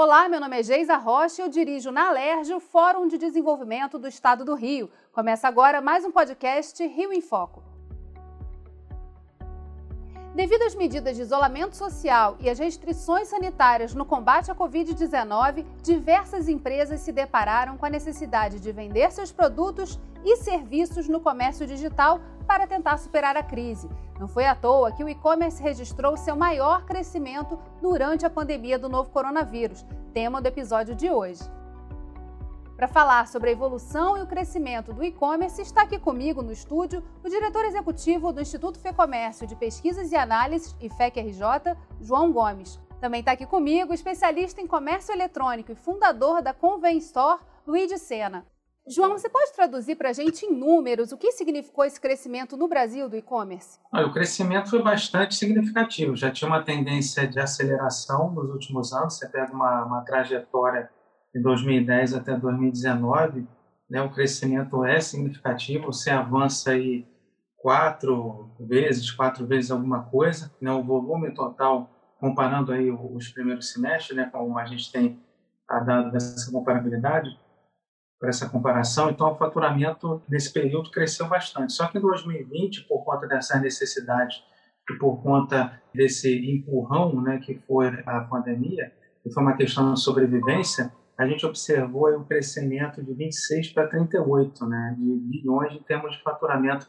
Olá, meu nome é Geisa Rocha e eu dirijo na Alerj o Fórum de Desenvolvimento do Estado do Rio. Começa agora mais um podcast Rio em Foco. Devido às medidas de isolamento social e às restrições sanitárias no combate à Covid-19, diversas empresas se depararam com a necessidade de vender seus produtos e serviços no comércio digital para tentar superar a crise. Não foi à toa que o e-commerce registrou seu maior crescimento durante a pandemia do novo coronavírus, tema do episódio de hoje. Para falar sobre a evolução e o crescimento do e-commerce, está aqui comigo no estúdio o diretor executivo do Instituto Fecomércio de Pesquisas e Análises, IFEC-RJ, João Gomes. Também está aqui comigo o especialista em comércio eletrônico e fundador da Convém Store, Luiz Sena. João, você pode traduzir para a gente em números o que significou esse crescimento no Brasil do e-commerce? O crescimento foi bastante significativo. Já tinha uma tendência de aceleração nos últimos anos. Você pega uma, uma trajetória de 2010 até 2019, né, o crescimento é significativo. Você avança aí quatro vezes, quatro vezes alguma coisa. Né, o volume total, comparando aí os primeiros semestres, né, como a gente tem a dado dessa comparabilidade, por essa comparação. Então, o faturamento nesse período cresceu bastante. Só que em 2020, por conta dessa necessidade e por conta desse empurrão né, que foi a pandemia, que foi uma questão de sobrevivência, a gente observou um crescimento de 26 para 38 né, de bilhões em termos de faturamento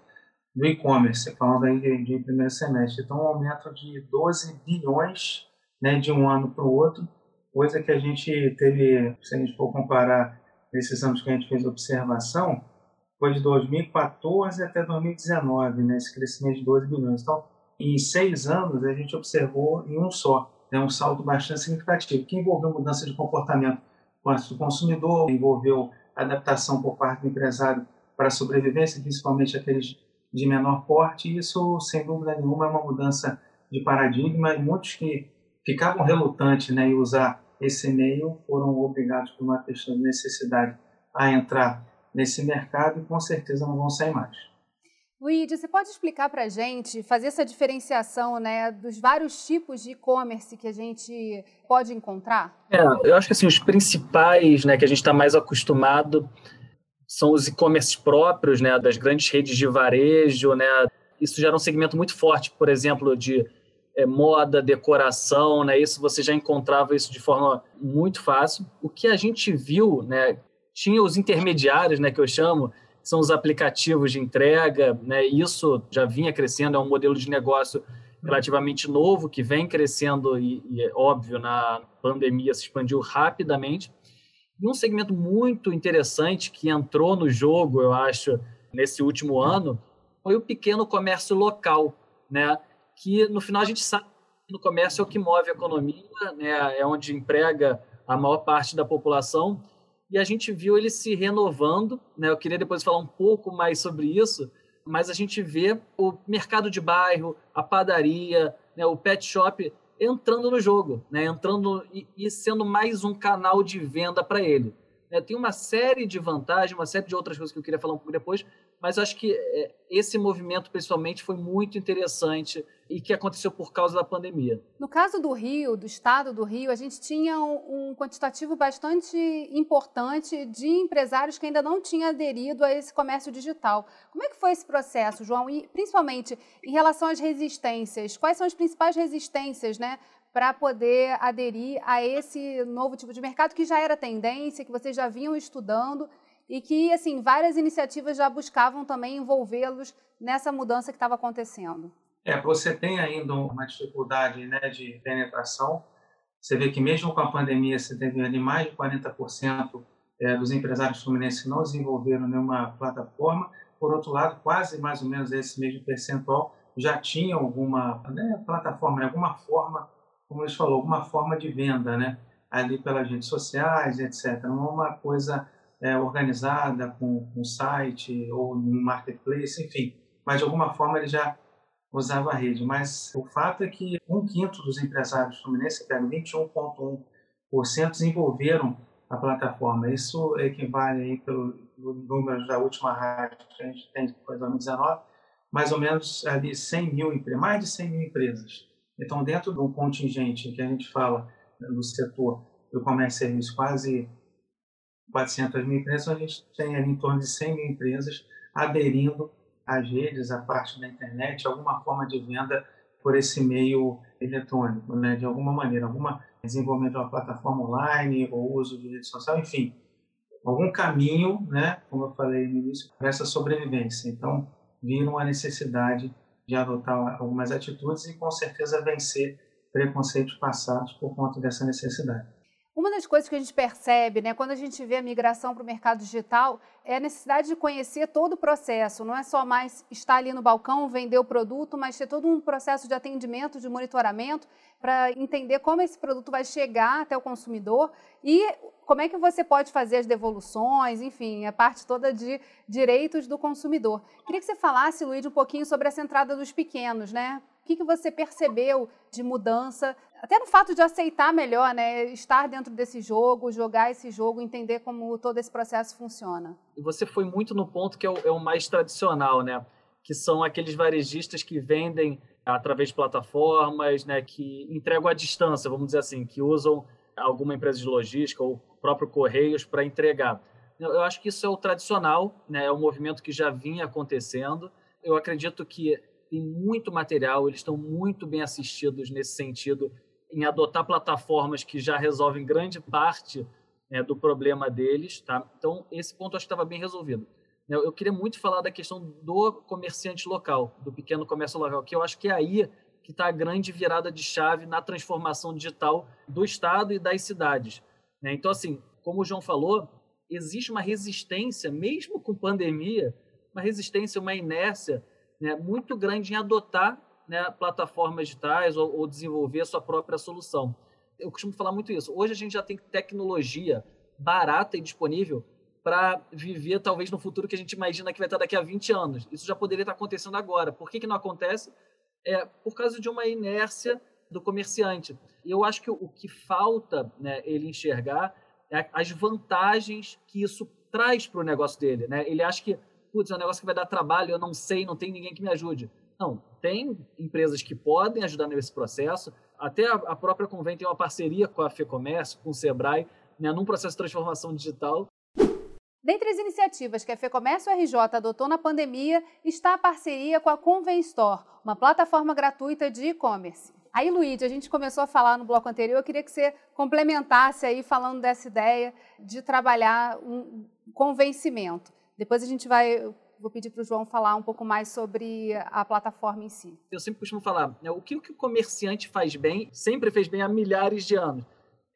do e-commerce, falando aí de, de, primeiro semestre. Então, um aumento de 12 bilhões né, de um ano para o outro, coisa que a gente teve, se a gente for comparar nesses anos que a gente fez observação, foi de 2014 até 2019, né, esse crescimento de 12 bilhões. Então, em seis anos, a gente observou em um só, né, um salto bastante significativo, que envolveu mudança de comportamento do consumidor, envolveu adaptação por parte do empresário para a sobrevivência, principalmente aqueles de menor porte, isso, sem dúvida nenhuma, é uma mudança de paradigma, e muitos que ficavam relutantes né, em usar esse meio foram obrigados por uma questão de necessidade a entrar nesse mercado e com certeza não vão sair mais. Luíde, você pode explicar para a gente, fazer essa diferenciação né, dos vários tipos de e-commerce que a gente pode encontrar? É, eu acho que assim, os principais né, que a gente está mais acostumado são os e-commerce próprios né, das grandes redes de varejo. Né? Isso gera um segmento muito forte, por exemplo, de é, moda, decoração, né? Isso você já encontrava isso de forma muito fácil. O que a gente viu, né? Tinha os intermediários, né? Que eu chamo, são os aplicativos de entrega, né? Isso já vinha crescendo, é um modelo de negócio relativamente novo que vem crescendo e, e é óbvio na pandemia se expandiu rapidamente. E um segmento muito interessante que entrou no jogo, eu acho, nesse último ano, foi o pequeno comércio local, né? que no final a gente sabe que no comércio é o que move a economia, né? é onde emprega a maior parte da população, e a gente viu ele se renovando. Né? Eu queria depois falar um pouco mais sobre isso, mas a gente vê o mercado de bairro, a padaria, né? o pet shop entrando no jogo, né? entrando e, e sendo mais um canal de venda para ele. Né? Tem uma série de vantagens, uma série de outras coisas que eu queria falar um pouco depois, mas acho que é, esse movimento, pessoalmente, foi muito interessante e que aconteceu por causa da pandemia. No caso do Rio, do estado do Rio, a gente tinha um, um quantitativo bastante importante de empresários que ainda não tinham aderido a esse comércio digital. Como é que foi esse processo, João? E principalmente em relação às resistências, quais são as principais resistências, né? Para poder aderir a esse novo tipo de mercado que já era tendência, que vocês já vinham estudando e que, assim, várias iniciativas já buscavam também envolvê-los nessa mudança que estava acontecendo. É, você tem ainda uma dificuldade né, de penetração. Você vê que mesmo com a pandemia, você teve ali mais de 40% é, dos empresários fluminenses não desenvolveram nenhuma plataforma. Por outro lado, quase mais ou menos esse mesmo percentual já tinha alguma né, plataforma, alguma forma, como eles falou, alguma forma de venda, né, ali pelas redes sociais, etc. Não é uma coisa é, organizada com um site ou um marketplace, enfim, mas de alguma forma ele já usava a rede. Mas o fato é que um quinto dos empresários fluminenses, pega 21,1%, desenvolveram a plataforma. Isso equivale aí pelo, pelo número da última rádio que a gente tem, que foi 2019, mais ou menos ali 100 mil, mais de 100 mil empresas. Então, dentro de um contingente que a gente fala no setor do comércio e serviços quase 400 mil empresas, a gente tem ali em torno de 100 mil empresas aderindo às redes, à parte da internet, alguma forma de venda por esse meio eletrônico, né? de alguma maneira, alguma desenvolvimento de uma plataforma online ou uso de rede social, enfim, algum caminho, né, como eu falei no início, para essa sobrevivência. Então, viram a necessidade de adotar algumas atitudes e, com certeza, vencer preconceitos passados por conta dessa necessidade. Uma das coisas que a gente percebe, né, quando a gente vê a migração para o mercado digital, é a necessidade de conhecer todo o processo. Não é só mais estar ali no balcão, vender o produto, mas ter todo um processo de atendimento, de monitoramento, para entender como esse produto vai chegar até o consumidor e como é que você pode fazer as devoluções, enfim, a parte toda de direitos do consumidor. Queria que você falasse, Luiz, um pouquinho sobre essa entrada dos pequenos, né? O que, que você percebeu de mudança até no fato de aceitar melhor, né, estar dentro desse jogo, jogar esse jogo, entender como todo esse processo funciona. E você foi muito no ponto que é o, é o mais tradicional, né, que são aqueles varejistas que vendem através de plataformas, né, que entregam à distância, vamos dizer assim, que usam alguma empresa de logística ou próprio Correios para entregar. Eu acho que isso é o tradicional, né, é um movimento que já vinha acontecendo. Eu acredito que tem muito material, eles estão muito bem assistidos nesse sentido em adotar plataformas que já resolvem grande parte né, do problema deles. Tá? Então, esse ponto acho que estava bem resolvido. Eu, eu queria muito falar da questão do comerciante local, do pequeno comércio local, que eu acho que é aí que está a grande virada de chave na transformação digital do Estado e das cidades. Né? Então, assim, como o João falou, existe uma resistência, mesmo com pandemia, uma resistência, uma inércia né, muito grande em adotar né, plataformas digitais ou, ou desenvolver a sua própria solução. Eu costumo falar muito isso. Hoje a gente já tem tecnologia barata e disponível para viver talvez no futuro que a gente imagina que vai estar daqui a 20 anos. Isso já poderia estar acontecendo agora. Por que, que não acontece? É por causa de uma inércia do comerciante. Eu acho que o que falta né, ele enxergar é as vantagens que isso traz para o negócio dele. Né? Ele acha que, putz, é um negócio que vai dar trabalho, eu não sei, não tem ninguém que me ajude. Não, tem empresas que podem ajudar nesse processo. Até a, própria Convém tem uma parceria com a FEComércio, com o Sebrae, né, num processo de transformação digital. Dentre as iniciativas que a FEComércio RJ adotou na pandemia está a parceria com a Convém Store, uma plataforma gratuita de e-commerce. Aí, Luiz, a gente começou a falar no bloco anterior, eu queria que você complementasse aí falando dessa ideia de trabalhar um convencimento. Depois a gente vai vou pedir para o João falar um pouco mais sobre a plataforma em si. Eu sempre costumo falar, né, o que o comerciante faz bem, sempre fez bem há milhares de anos,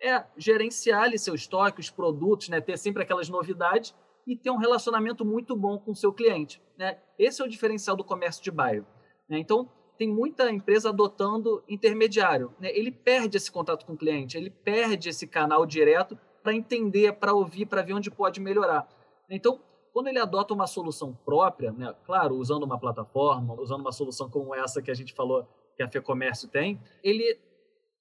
é gerenciar ali seu estoque, os produtos, né, ter sempre aquelas novidades e ter um relacionamento muito bom com o seu cliente. Né? Esse é o diferencial do comércio de bairro. Né? Então, tem muita empresa adotando intermediário. Né? Ele perde esse contato com o cliente, ele perde esse canal direto para entender, para ouvir, para ver onde pode melhorar. Então, quando ele adota uma solução própria, né, claro, usando uma plataforma, usando uma solução como essa que a gente falou que a FEComércio tem, ele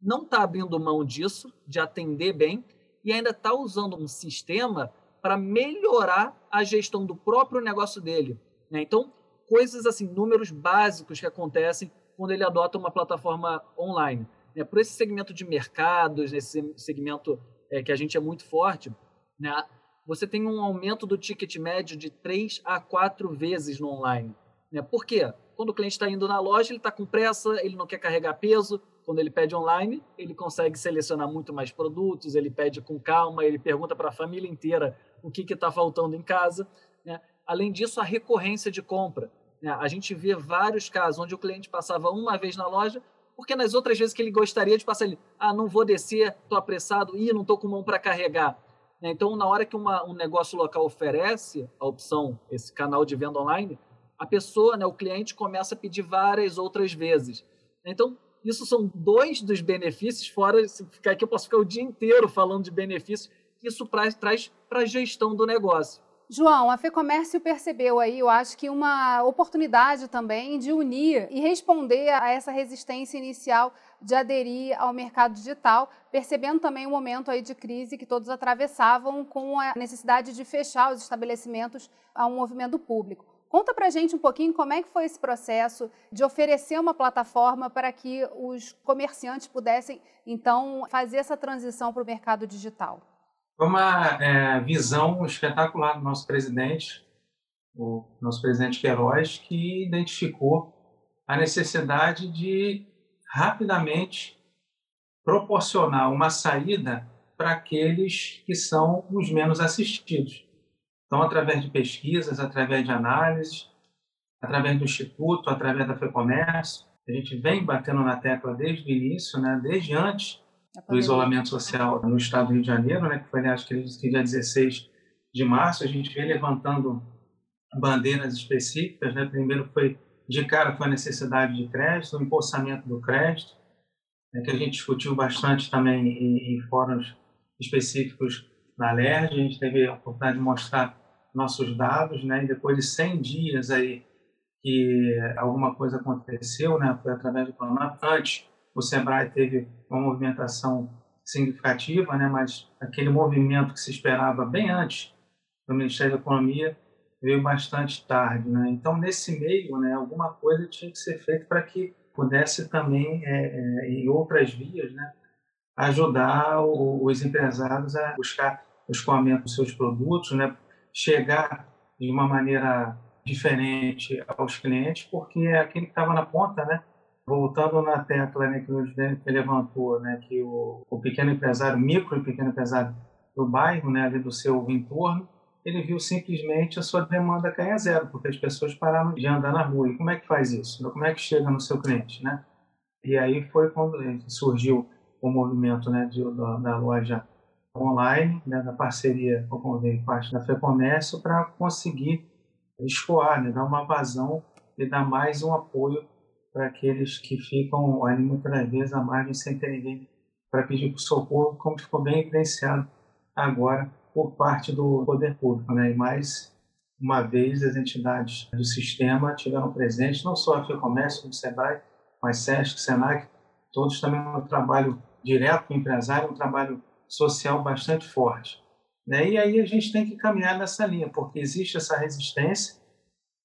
não está abrindo mão disso, de atender bem, e ainda está usando um sistema para melhorar a gestão do próprio negócio dele. Né? Então, coisas assim, números básicos que acontecem quando ele adota uma plataforma online. Né? Por esse segmento de mercados, nesse segmento é, que a gente é muito forte, né? Você tem um aumento do ticket médio de 3 a 4 vezes no online. Né? Por quê? Quando o cliente está indo na loja, ele está com pressa, ele não quer carregar peso. Quando ele pede online, ele consegue selecionar muito mais produtos, ele pede com calma, ele pergunta para a família inteira o que está faltando em casa. Né? Além disso, a recorrência de compra. Né? A gente vê vários casos onde o cliente passava uma vez na loja, porque nas outras vezes que ele gostaria de passar, ele, ah, não vou descer, estou apressado, ih, não estou com mão para carregar. Né? Então, na hora que uma, um negócio local oferece a opção, esse canal de venda online, a pessoa, né, o cliente, começa a pedir várias outras vezes. Então, isso são dois dos benefícios, fora se ficar aqui, eu posso ficar o dia inteiro falando de benefícios, que isso pra, traz para a gestão do negócio. João, a FEComércio percebeu aí, eu acho que uma oportunidade também de unir e responder a essa resistência inicial de aderir ao mercado digital, percebendo também o momento aí de crise que todos atravessavam com a necessidade de fechar os estabelecimentos a um movimento público. Conta pra gente um pouquinho como é que foi esse processo de oferecer uma plataforma para que os comerciantes pudessem, então, fazer essa transição para o mercado digital. Foi uma é, visão espetacular do nosso presidente, o nosso presidente Queiroz, que identificou a necessidade de rapidamente proporcionar uma saída para aqueles que são os menos assistidos. Então, através de pesquisas, através de análises, através do Instituto, através da FEComércio, a gente vem batendo na tecla desde o início, né, desde antes do isolamento social no estado do Rio de Janeiro, né, que foi, acho que dia 16 de março, a gente vem levantando bandeiras específicas. Né? Primeiro foi, de cara, foi a necessidade de crédito, o empossamento do crédito, né, que a gente discutiu bastante também em, em fóruns específicos na LERJ. A gente teve a oportunidade de mostrar nossos dados, né? E depois de 100 dias aí que alguma coisa aconteceu, né? Foi através do Pronamp. Antes, o Sebrae teve uma movimentação significativa, né? Mas aquele movimento que se esperava bem antes do Ministério da Economia veio bastante tarde, né? Então, nesse meio, né? Alguma coisa tinha que ser feita para que pudesse também, é, é, em outras vias, né? Ajudar o, os empresários a buscar o escoamento dos seus produtos, né? chegar de uma maneira diferente aos clientes, porque é aquele que estava na ponta, né? Voltando na tecla né, que o presidente levantou, né, que o, o pequeno empresário, micro e pequeno empresário do bairro, né, ali do seu entorno, ele viu simplesmente a sua demanda cair a zero, porque as pessoas pararam de andar na rua. E como é que faz isso? Como é que chega no seu cliente, né? E aí foi quando surgiu o movimento né, de, da, da loja online, né, da parceria com parte da FEComércio, para conseguir escoar, né, dar uma vazão e dar mais um apoio para aqueles que ficam ali muitas vezes à margem sem ter ninguém para pedir socorro, como ficou bem evidenciado agora por parte do poder público. Né? E mais uma vez as entidades do sistema tiveram presente, não só a FEComércio, como o SEBRAE, mas SESC, SENAC, todos também um trabalho direto com o empresário, um trabalho social bastante forte. Né? E aí a gente tem que caminhar nessa linha, porque existe essa resistência,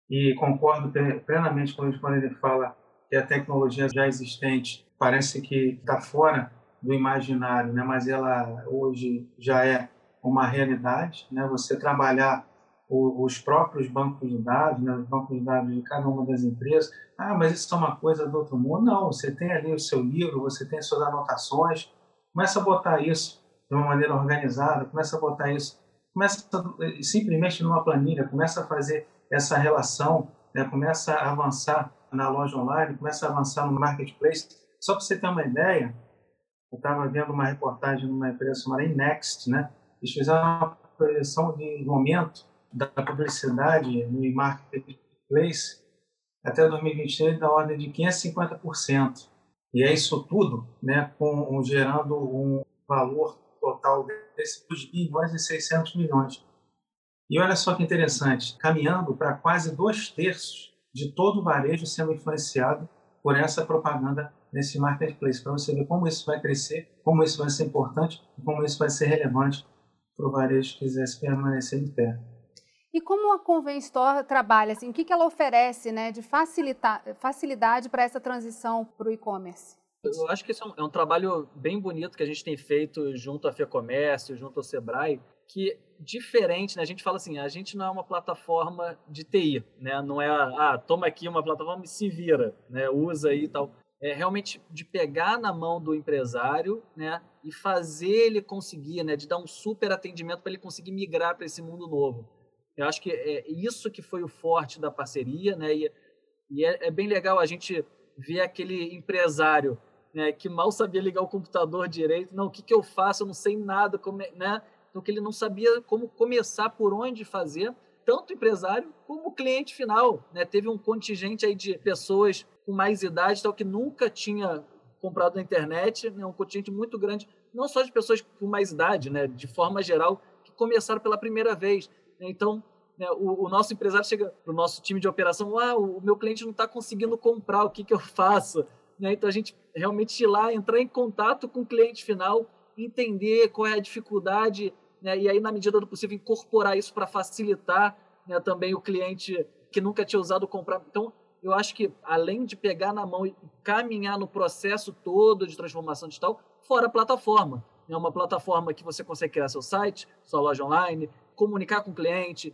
e concordo plenamente quando ele fala que a tecnologia já existente parece que está fora do imaginário, né? mas ela hoje já é uma realidade. Né? Você trabalhar os próprios bancos de dados, né? os bancos de dados de cada uma das empresas, ah, mas isso é uma coisa do outro mundo. Não, você tem ali o seu livro, você tem suas anotações, começa a botar isso de uma maneira organizada, começa a botar isso, começa a, simplesmente numa planilha, começa a fazer essa relação, né, começa a avançar na loja online, começa a avançar no marketplace. Só para você ter uma ideia, eu estava vendo uma reportagem numa empresa chamada Inext, né? Eles fizeram uma projeção de momento da publicidade no marketplace até 2023 da ordem de 550%. E é isso tudo, né, com, gerando um valor total desse 2 bilhões e 600 milhões. E olha só que interessante, caminhando para quase dois terços de todo o varejo sendo influenciado por essa propaganda nesse marketplace, para você ver como isso vai crescer, como isso vai ser importante como isso vai ser relevante para o varejo quisesse permanecer em pé. E como a Convém Store trabalha, assim, o que, que ela oferece né, de facilidade para essa transição para o e-commerce? Eu acho que isso é um, é um, trabalho bem bonito que a gente tem feito junto à FEComércio, junto ao Sebrae, que diferente, né? A gente fala assim, a gente não é uma plataforma de TI, né? Não é, ah, toma aqui uma plataforma e se vira, né? Usa aí e tal. É realmente de pegar na mão do empresário, né? E fazer ele conseguir, né? De dar um super atendimento para ele conseguir migrar para esse mundo novo. Eu acho que é isso que foi o forte da parceria, né? E, e é, é bem legal a gente ver aquele empresário né, que mal sabia ligar o computador direito. Não, o que, que eu faço? Eu não sei nada. Como, é, né? Então, que ele não sabia como começar, por onde fazer, tanto empresário como cliente final. Né? Teve um contingente aí de pessoas com mais idade, tal, que nunca tinha comprado na internet, né? um contingente muito grande, não só de pessoas com mais idade, né? de forma geral, que começaram pela primeira vez. Então, né, o, o, nosso empresário chega para o nosso time de operação, ah, o meu cliente não está conseguindo comprar, o que, que eu faço? Né? Então a gente realmente ir lá, entrar em contato com o cliente final, entender qual é a dificuldade, né? e aí, na medida do possível, incorporar isso para facilitar né, também o cliente que nunca tinha usado comprar. Então, eu acho que além de pegar na mão e caminhar no processo todo de transformação digital, fora a plataforma. É uma plataforma que você consegue criar seu site, sua loja online, comunicar com o cliente,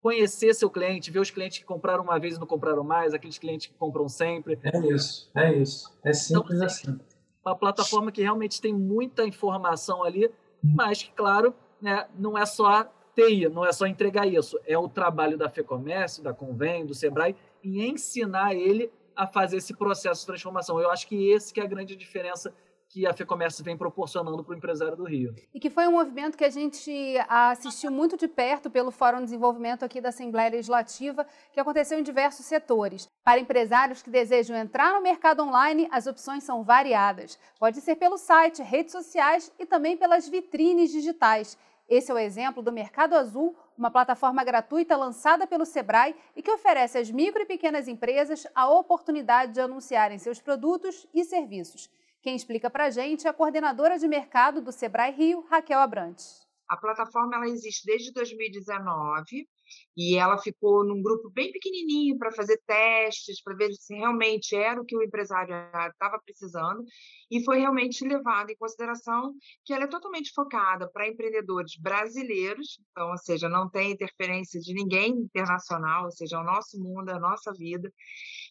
conhecer seu cliente, ver os clientes que compraram uma vez e não compraram mais, aqueles clientes que compram sempre. É isso, é isso. É simples então, assim. Uma plataforma que realmente tem muita informação ali, mas que, claro, né, não é só TI, não é só entregar isso. É o trabalho da FEComércio, da Convém, do Sebrae, e ensinar ele a fazer esse processo de transformação. Eu acho que esse que é a grande diferença que a FEComércio vem proporcionando para o empresário do Rio. E que foi um movimento que a gente assistiu muito de perto pelo Fórum de Desenvolvimento aqui da Assembleia Legislativa, que aconteceu em diversos setores. Para empresários que desejam entrar no mercado online, as opções são variadas. Pode ser pelo site, redes sociais e também pelas vitrines digitais. Esse é o exemplo do Mercado Azul, uma plataforma gratuita lançada pelo Sebrae e que oferece às micro e pequenas empresas a oportunidade de anunciarem seus produtos e serviços. Quem explica para a gente é a coordenadora de mercado do Sebrae Rio, Raquel Abrantes. A plataforma ela existe desde 2019 e ela ficou num grupo bem pequenininho para fazer testes, para ver se realmente era o que o empresário estava precisando, e foi realmente levado em consideração que ela é totalmente focada para empreendedores brasileiros, então, ou seja, não tem interferência de ninguém internacional, ou seja, é o nosso mundo, é a nossa vida,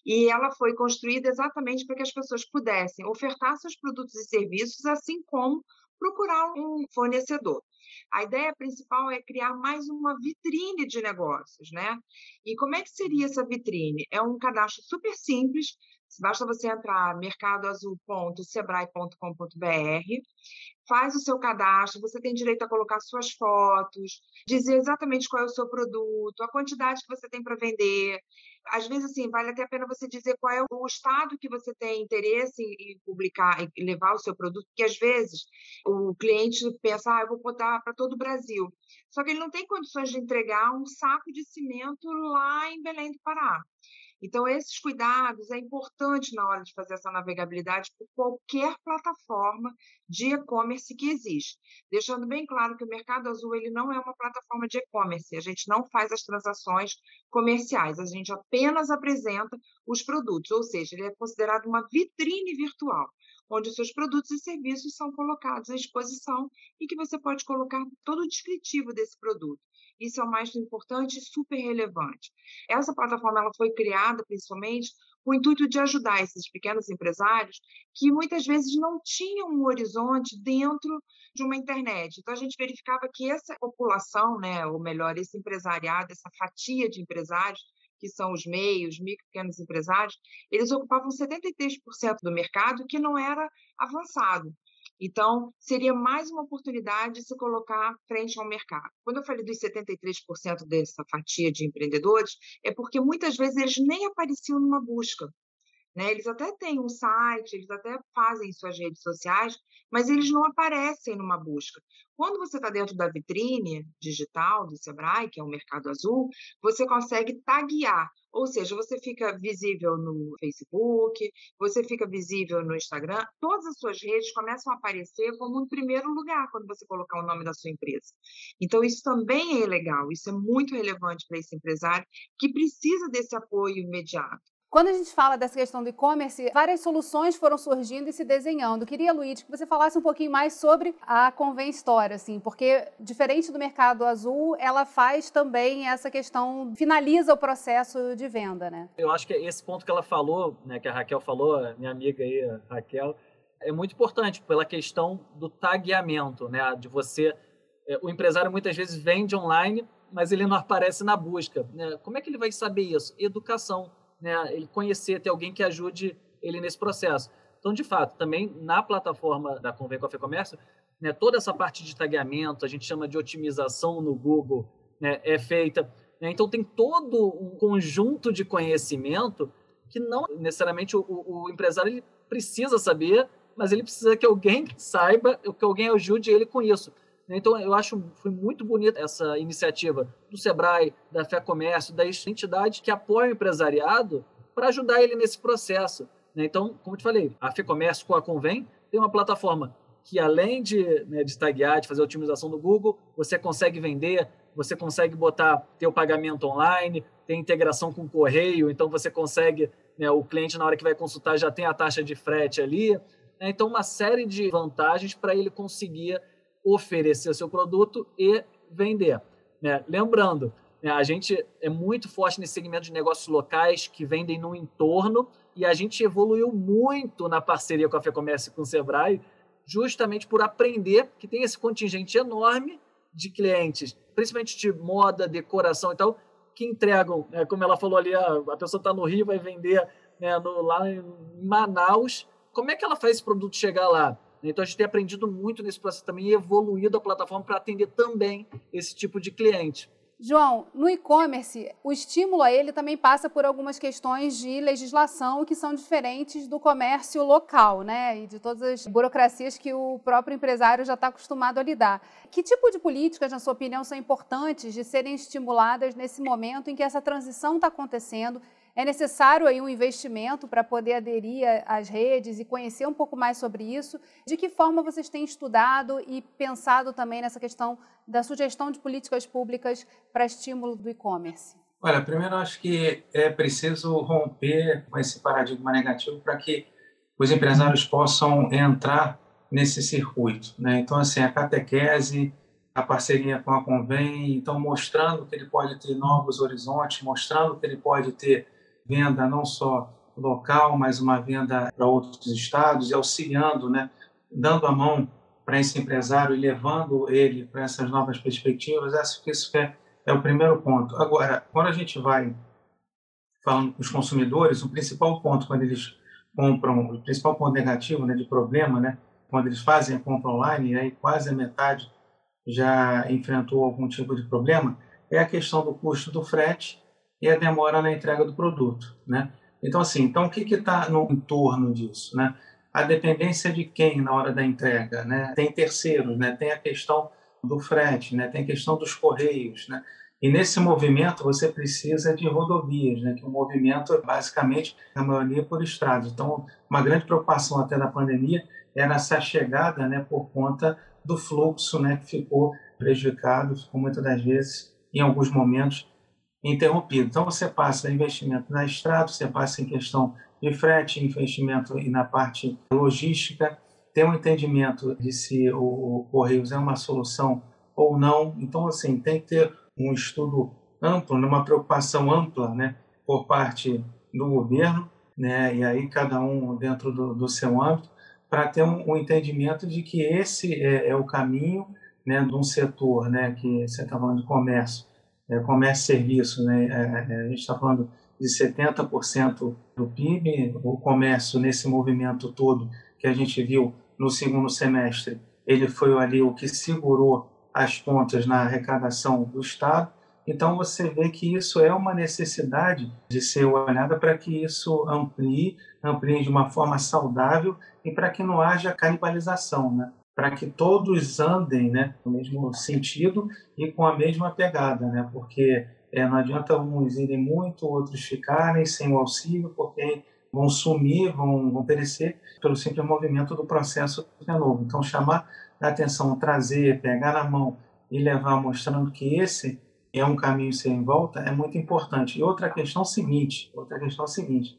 e ela foi construída exatamente para que as pessoas pudessem ofertar seus produtos e serviços, assim como procurar um fornecedor. A ideia principal é criar mais uma vitrine de negócios, né? E como é que seria essa vitrine? É um cadastro super simples, basta você entrar mercadoazul.sebrae.com.br, faz o seu cadastro, você tem direito a colocar suas fotos, dizer exatamente qual é o seu produto, a quantidade que você tem para vender. Às vezes, assim, vale até a pena você dizer qual é o estado que você tem interesse em publicar e levar o seu produto, porque às vezes o cliente pensa, ah, eu vou botar para todo o Brasil. Só que ele não tem condições de entregar um saco de cimento lá em Belém do Pará. Então, esses cuidados é importante na hora de fazer essa navegabilidade por qualquer plataforma de e-commerce que existe. Deixando bem claro que o Mercado Azul ele não é uma plataforma de e-commerce, a gente não faz as transações comerciais, a gente apenas apresenta os produtos, ou seja, ele é considerado uma vitrine virtual onde os seus produtos e serviços são colocados à exposição e que você pode colocar todo o descritivo desse produto. Isso é o mais importante e super relevante. Essa plataforma ela foi criada principalmente com o intuito de ajudar esses pequenos empresários que muitas vezes não tinham um horizonte dentro de uma internet. Então a gente verificava que essa população, né, ou melhor, esse empresariado, essa fatia de empresários que são os meios, micro pequenos empresários, eles ocupavam 73% do mercado que não era avançado. Então, seria mais uma oportunidade de se colocar frente ao mercado. Quando eu falei dos 73% dessa fatia de empreendedores, é porque muitas vezes eles nem apareciam numa busca. Né? Eles até têm um site, eles até fazem suas redes sociais, mas eles não aparecem numa busca. Quando você está dentro da vitrine digital do Sebrae, que é o Mercado Azul, você consegue taguear, ou seja, você fica visível no Facebook, você fica visível no Instagram, todas as suas redes começam a aparecer como em primeiro lugar quando você colocar o nome da sua empresa. Então, isso também é legal, isso é muito relevante para esse empresário que precisa desse apoio imediato. Quando a gente fala dessa questão do e-commerce, várias soluções foram surgindo e se desenhando. Queria, Luiz, que você falasse um pouquinho mais sobre a Convém Store, assim, porque diferente do mercado azul, ela faz também essa questão, finaliza o processo de venda, né? Eu acho que esse ponto que ela falou, né, que a Raquel falou, minha amiga aí, Raquel, é muito importante pela questão do tagueamento, né, de você é, o empresário muitas vezes vende online, mas ele não aparece na busca. Né? Como é que ele vai saber isso? Educação né, ele conhecer, ter alguém que ajude ele nesse processo. Então, de fato, também na plataforma da Convém Café Comércio, né, toda essa parte de tagueamento, a gente chama de otimização no Google, né, é feita. Né, então, tem todo um conjunto de conhecimento que não necessariamente o, o, empresário ele precisa saber, mas ele precisa que alguém saiba, que alguém ajude ele com isso. Então, eu acho foi muito bonita essa iniciativa do Sebrae, da Fé Comércio, das entidades que apoiam o empresariado para ajudar ele nesse processo. Né? Então, como eu te falei, a Fé Comércio com a Convém tem uma plataforma que além de, né, de taguear, de fazer otimização do Google, você consegue vender, você consegue botar ter o pagamento online, tem integração com o correio, então você consegue, né, o cliente na hora que vai consultar já tem a taxa de frete ali. Né, então, uma série de vantagens para ele conseguir oferecer o seu produto e vender. Né? Lembrando, né, a gente é muito forte nesse segmento de negócios locais que vendem no entorno e a gente evoluiu muito na parceria com a FEComércio e com o Sebrae, justamente por aprender que tem esse contingente enorme de clientes, principalmente de moda, decoração e tal, que entregam, né, como ela falou ali, a, a pessoa está no Rio, vai vender né, no, lá em Manaus, como é que ela faz esse produto chegar lá? Então a gente tem aprendido muito nesse processo também e evoluído a plataforma para atender também esse tipo de cliente. João, no e-commerce, o estímulo a ele também passa por algumas questões de legislação que são diferentes do comércio local, né? E de todas as burocracias que o próprio empresário já está acostumado a lidar. Que tipo de políticas, na sua opinião, são importantes de serem estimuladas nesse momento em que essa transição está acontecendo é necessário aí um investimento para poder aderir às redes e conhecer um pouco mais sobre isso. De que forma vocês têm estudado e pensado também nessa questão da sugestão de políticas públicas para estímulo do e-commerce? Olha, primeiro acho que é preciso romper com esse paradigma negativo para que os empresários possam entrar nesse circuito. Né? Então, assim, a catequese, a parceria com a Convém, então mostrando que ele pode ter novos horizontes, mostrando que ele pode ter venda não só local, mas uma venda para outros estados e auxiliando, né, dando a mão para esse empresário e levando ele para essas novas perspectivas. Acho que isso é, é o primeiro ponto. Agora, quando a gente vai falando com os consumidores, o principal ponto quando eles compram, o principal ponto negativo, né, de problema, né, quando eles fazem a compra online, aí quase a metade já enfrentou algum tipo de problema, é a questão do custo do frete e a demora na entrega do produto, né? Então, assim, então o que está no entorno disso, né? A dependência de quem na hora da entrega, né? Tem terceiros, né? Tem a questão do frete, né? Tem a questão dos correios, né? E nesse movimento você precisa de rodovias, né? Que o movimento é basicamente a maioria por estradas. Então, uma grande preocupação até da pandemia era essa chegada, né? Por conta do fluxo, né? Que ficou prejudicado, ficou muitas das vezes, em alguns momentos, interrompido. Então, você passa investimento na estrada, você passa em questão de frete, investimento na parte logística, tem um entendimento de se o, Correios é uma solução ou não. Então, assim, tem que ter um estudo amplo, né, uma preocupação ampla, né, por parte do governo, né, e aí cada um dentro do, do seu âmbito, para ter um, um, entendimento de que esse é, é o caminho, né, de um setor, né, que você está falando de comércio, é, comércio e serviço, né? É, é a gente está falando de 70% do PIB, o comércio nesse movimento todo que a gente viu no segundo semestre, ele foi ali o que segurou as pontas na arrecadação do Estado. Então você vê que isso é uma necessidade de ser olhada para que isso amplie, amplie de uma forma saudável e para que não haja canibalização, né? Para que todos andem né, no mesmo sentido e com a mesma pegada, né? porque é, não adianta uns irem muito, outros ficarem sem o auxílio, porque vão sumir, vão, vão perecer pelo simples movimento do processo de novo. Então, chamar a atenção, trazer, pegar na mão e levar mostrando que esse é um caminho sem volta é muito importante. E outra questão seguinte, outra questão seguinte,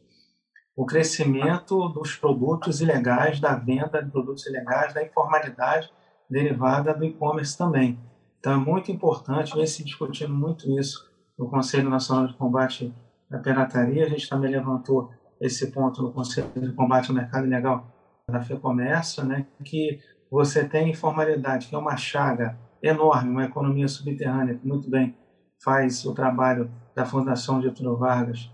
o crescimento dos produtos ilegais, da venda de produtos ilegais, da informalidade derivada do e-commerce também. Então, é muito importante, vem se discutindo muito isso no Conselho Nacional de Combate à Pirataria. A gente também levantou esse ponto no Conselho de Combate ao Mercado Ilegal da FEComércio, né, que você tem informalidade, que é uma chaga enorme, uma economia subterrânea que muito bem faz o trabalho da Fundação Getúlio Vargas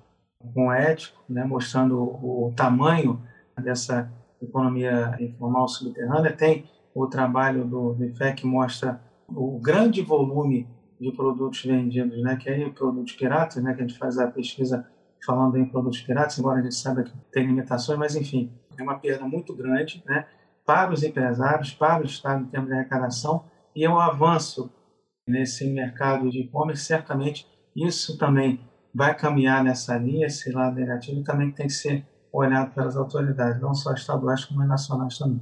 com ético, né, mostrando o, tamanho dessa economia informal subterrânea. Tem o trabalho do, do que mostra o grande volume de produtos vendidos, né, que é produtos piratas, né, que a gente faz a pesquisa falando em produtos piratas, embora a gente saiba que tem limitações, mas enfim, é uma perda muito grande, né, para os empresários, para o Estado em termos de arrecadação, e é um avanço nesse mercado de e-commerce, certamente isso também vai caminhar nessa linha, esse lado negativo também tem que ser olhado pelas autoridades, não só estaduais como nacionais também.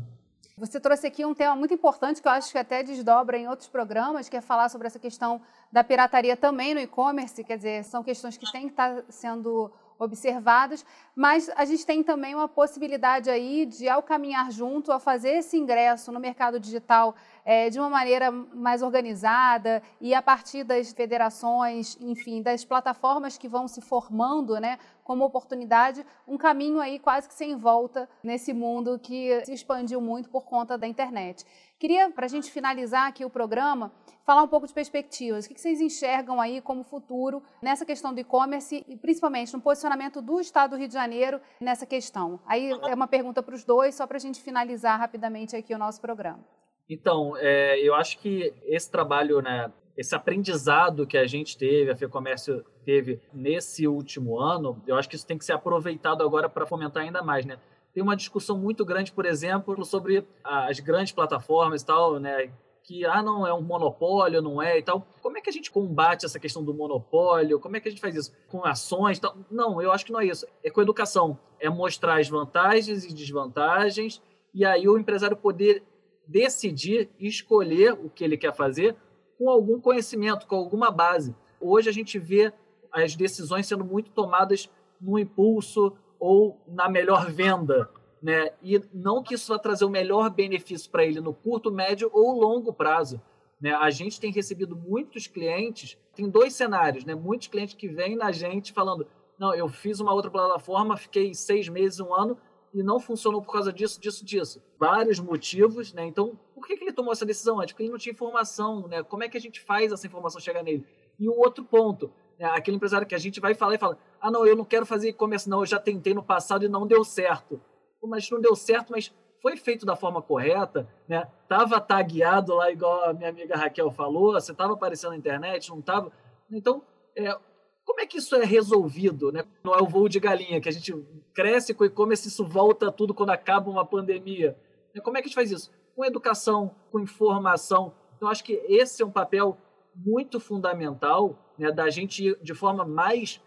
Você trouxe aqui um tema muito importante que eu acho que até desdobra em outros programas, que é falar sobre essa questão da pirataria também no e-commerce, quer dizer, são questões que têm que estar sendo observados, mas a gente tem também uma possibilidade aí de, ao caminhar junto, ao fazer esse ingresso no mercado digital é, de uma maneira mais organizada e a partir das federações, enfim, das plataformas que vão se formando, né, como oportunidade, um caminho aí quase que sem volta nesse mundo que se expandiu muito por conta da internet. Queria, para a gente finalizar aqui o programa, falar um pouco de perspectivas. O que vocês enxergam aí como futuro nessa questão do e-commerce e principalmente no posicionamento do Estado do Rio de Janeiro nessa questão? Aí é uma pergunta para os dois, só para a gente finalizar rapidamente aqui o nosso programa. Então, é, eu acho que esse trabalho, né, esse aprendizado que a gente teve, a FEComércio teve nesse último ano, eu acho que isso tem que ser aproveitado agora para fomentar ainda mais, né? tem uma discussão muito grande, por exemplo, sobre as grandes plataformas e tal, né? Que, ah, não, é um monopólio, não é e tal. Como é que a gente combate essa questão do monopólio? Como é que a gente faz isso? Com ações e tal? Não, eu acho que não é isso. É com educação. É mostrar as vantagens e desvantagens e aí o empresário poder decidir escolher o que ele quer fazer com algum conhecimento, com alguma base. Hoje a gente vê as decisões sendo muito tomadas no impulso, ou na melhor venda, né? E não que isso vá trazer o melhor benefício para ele no curto, médio ou longo prazo. Né? A gente tem recebido muitos clientes, tem dois cenários, né? Muitos clientes que vêm na gente falando, não, eu fiz uma outra plataforma, fiquei seis meses, um ano e não funcionou por causa disso, disso, disso. Vários motivos, né? Então, por que, que ele tomou essa decisão antes? Porque ele não tinha informação, né? Como é que a gente faz essa informação chegar nele? E o outro ponto, né? aquele empresário que a gente vai falar e fala, ah, não, eu não quero fazer e-commerce, não, eu já tentei no passado e não deu certo. Mas não deu certo, mas foi feito da forma correta, né? Tava tagueado lá, igual a minha amiga Raquel falou, você estava aparecendo na internet, não estava. Então, é, como é que isso é resolvido? Né? Não é o voo de galinha, que a gente cresce com e-commerce isso volta tudo quando acaba uma pandemia. Como é que a gente faz isso? Com educação, com informação. Então, acho que esse é um papel muito fundamental né, da gente, de forma mais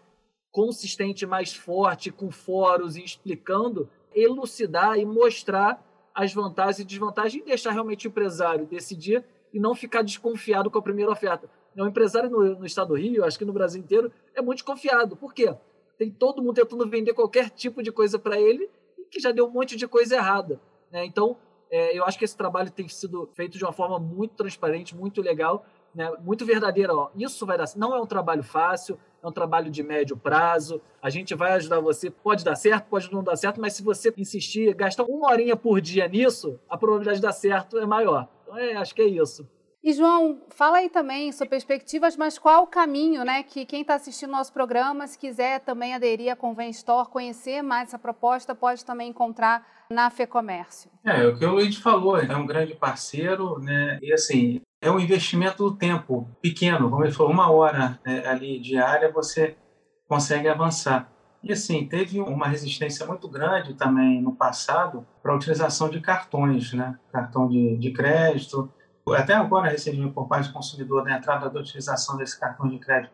consistente, mais forte, com fóruns e explicando, elucidar e mostrar as vantagens e desvantagens e deixar realmente o empresário decidir e não ficar desconfiado com a primeira oferta. O empresário no, no estado do Rio, acho que no Brasil inteiro, é muito desconfiado. Por quê? Tem todo mundo tentando vender qualquer tipo de coisa para ele e que já deu um monte de coisa errada. Né? Então, é, eu acho que esse trabalho tem sido feito de uma forma muito transparente, muito legal né, muito verdadeira. Ó, isso vai dar. Não é um trabalho fácil, é um trabalho de médio prazo. A gente vai ajudar você. Pode dar certo, pode não dar certo, mas se você insistir, gastar uma horinha por dia nisso, a probabilidade de dar certo é maior. Então, é, acho que é isso. E, João, fala aí também sobre perspectivas, mas qual o caminho, né, que quem está assistindo nosso programa, se quiser também aderir à Convém Store, conhecer mais essa proposta, pode também encontrar na FEComércio. É, o que o Luiz falou, é um grande parceiro, né, e assim, é um investimento do tempo pequeno, como ele falou, uma hora né, ali diária você consegue avançar. E assim, teve uma resistência muito grande também no passado para a utilização de cartões, né? cartão de, de crédito. Até agora, recentemente, por parte do consumidor, da entrada da utilização desse cartão de crédito,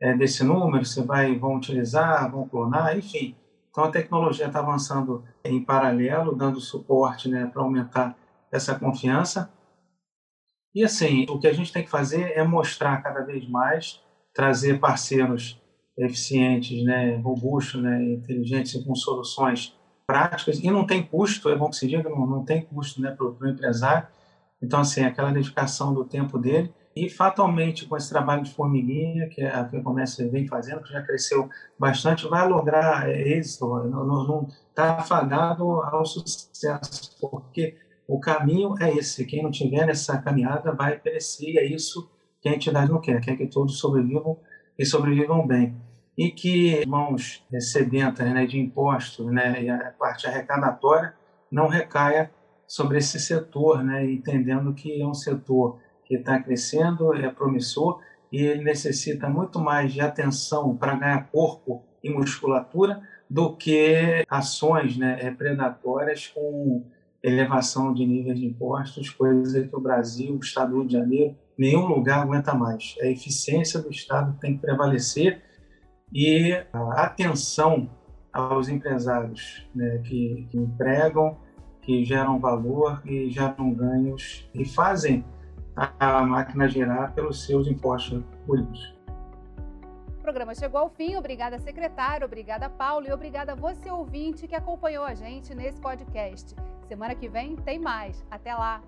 é, desse número, você vai, vão utilizar, vão clonar, enfim. Então, a tecnologia está avançando em paralelo, dando suporte né, para aumentar essa confiança. E assim, o que a gente tem que fazer é mostrar cada vez mais, trazer parceiros eficientes, né, robustos, né, inteligentes com soluções práticas e não tem custo, é bom que se diga, não, não tem custo né, para o empresário. Então, assim, aquela dedicação do tempo dele e fatalmente com esse trabalho de formiguinha que a FEComércio vem fazendo, que já cresceu bastante, vai lograr êxito, não está fadado ao sucesso, porque o caminho é esse. Quem não tiver nessa caminhada vai perecer. E é isso que a entidade não quer. Quer que todos sobrevivam e sobrevivam bem. E que mãos sedentas né, de impostos né, e a parte arrecadatória não recaia sobre esse setor, né, entendendo que é um setor que está crescendo, é promissor e ele necessita muito mais de atenção para ganhar corpo e musculatura do que ações né, predatórias com elevação de níveis de impostos, coisa que o Brasil, o Estado do Rio de Janeiro, nenhum lugar aguenta mais. A eficiência do Estado tem que prevalecer e a atenção aos empresários né, que, que, empregam, que geram valor e geram ganhos e fazem a máquina girar pelos seus impostos públicos. O programa chegou ao fim. Obrigada, secretário. Obrigada, Paulo. E obrigada você, ouvinte, que acompanhou a gente nesse podcast. Semana que vem tem mais. Até lá!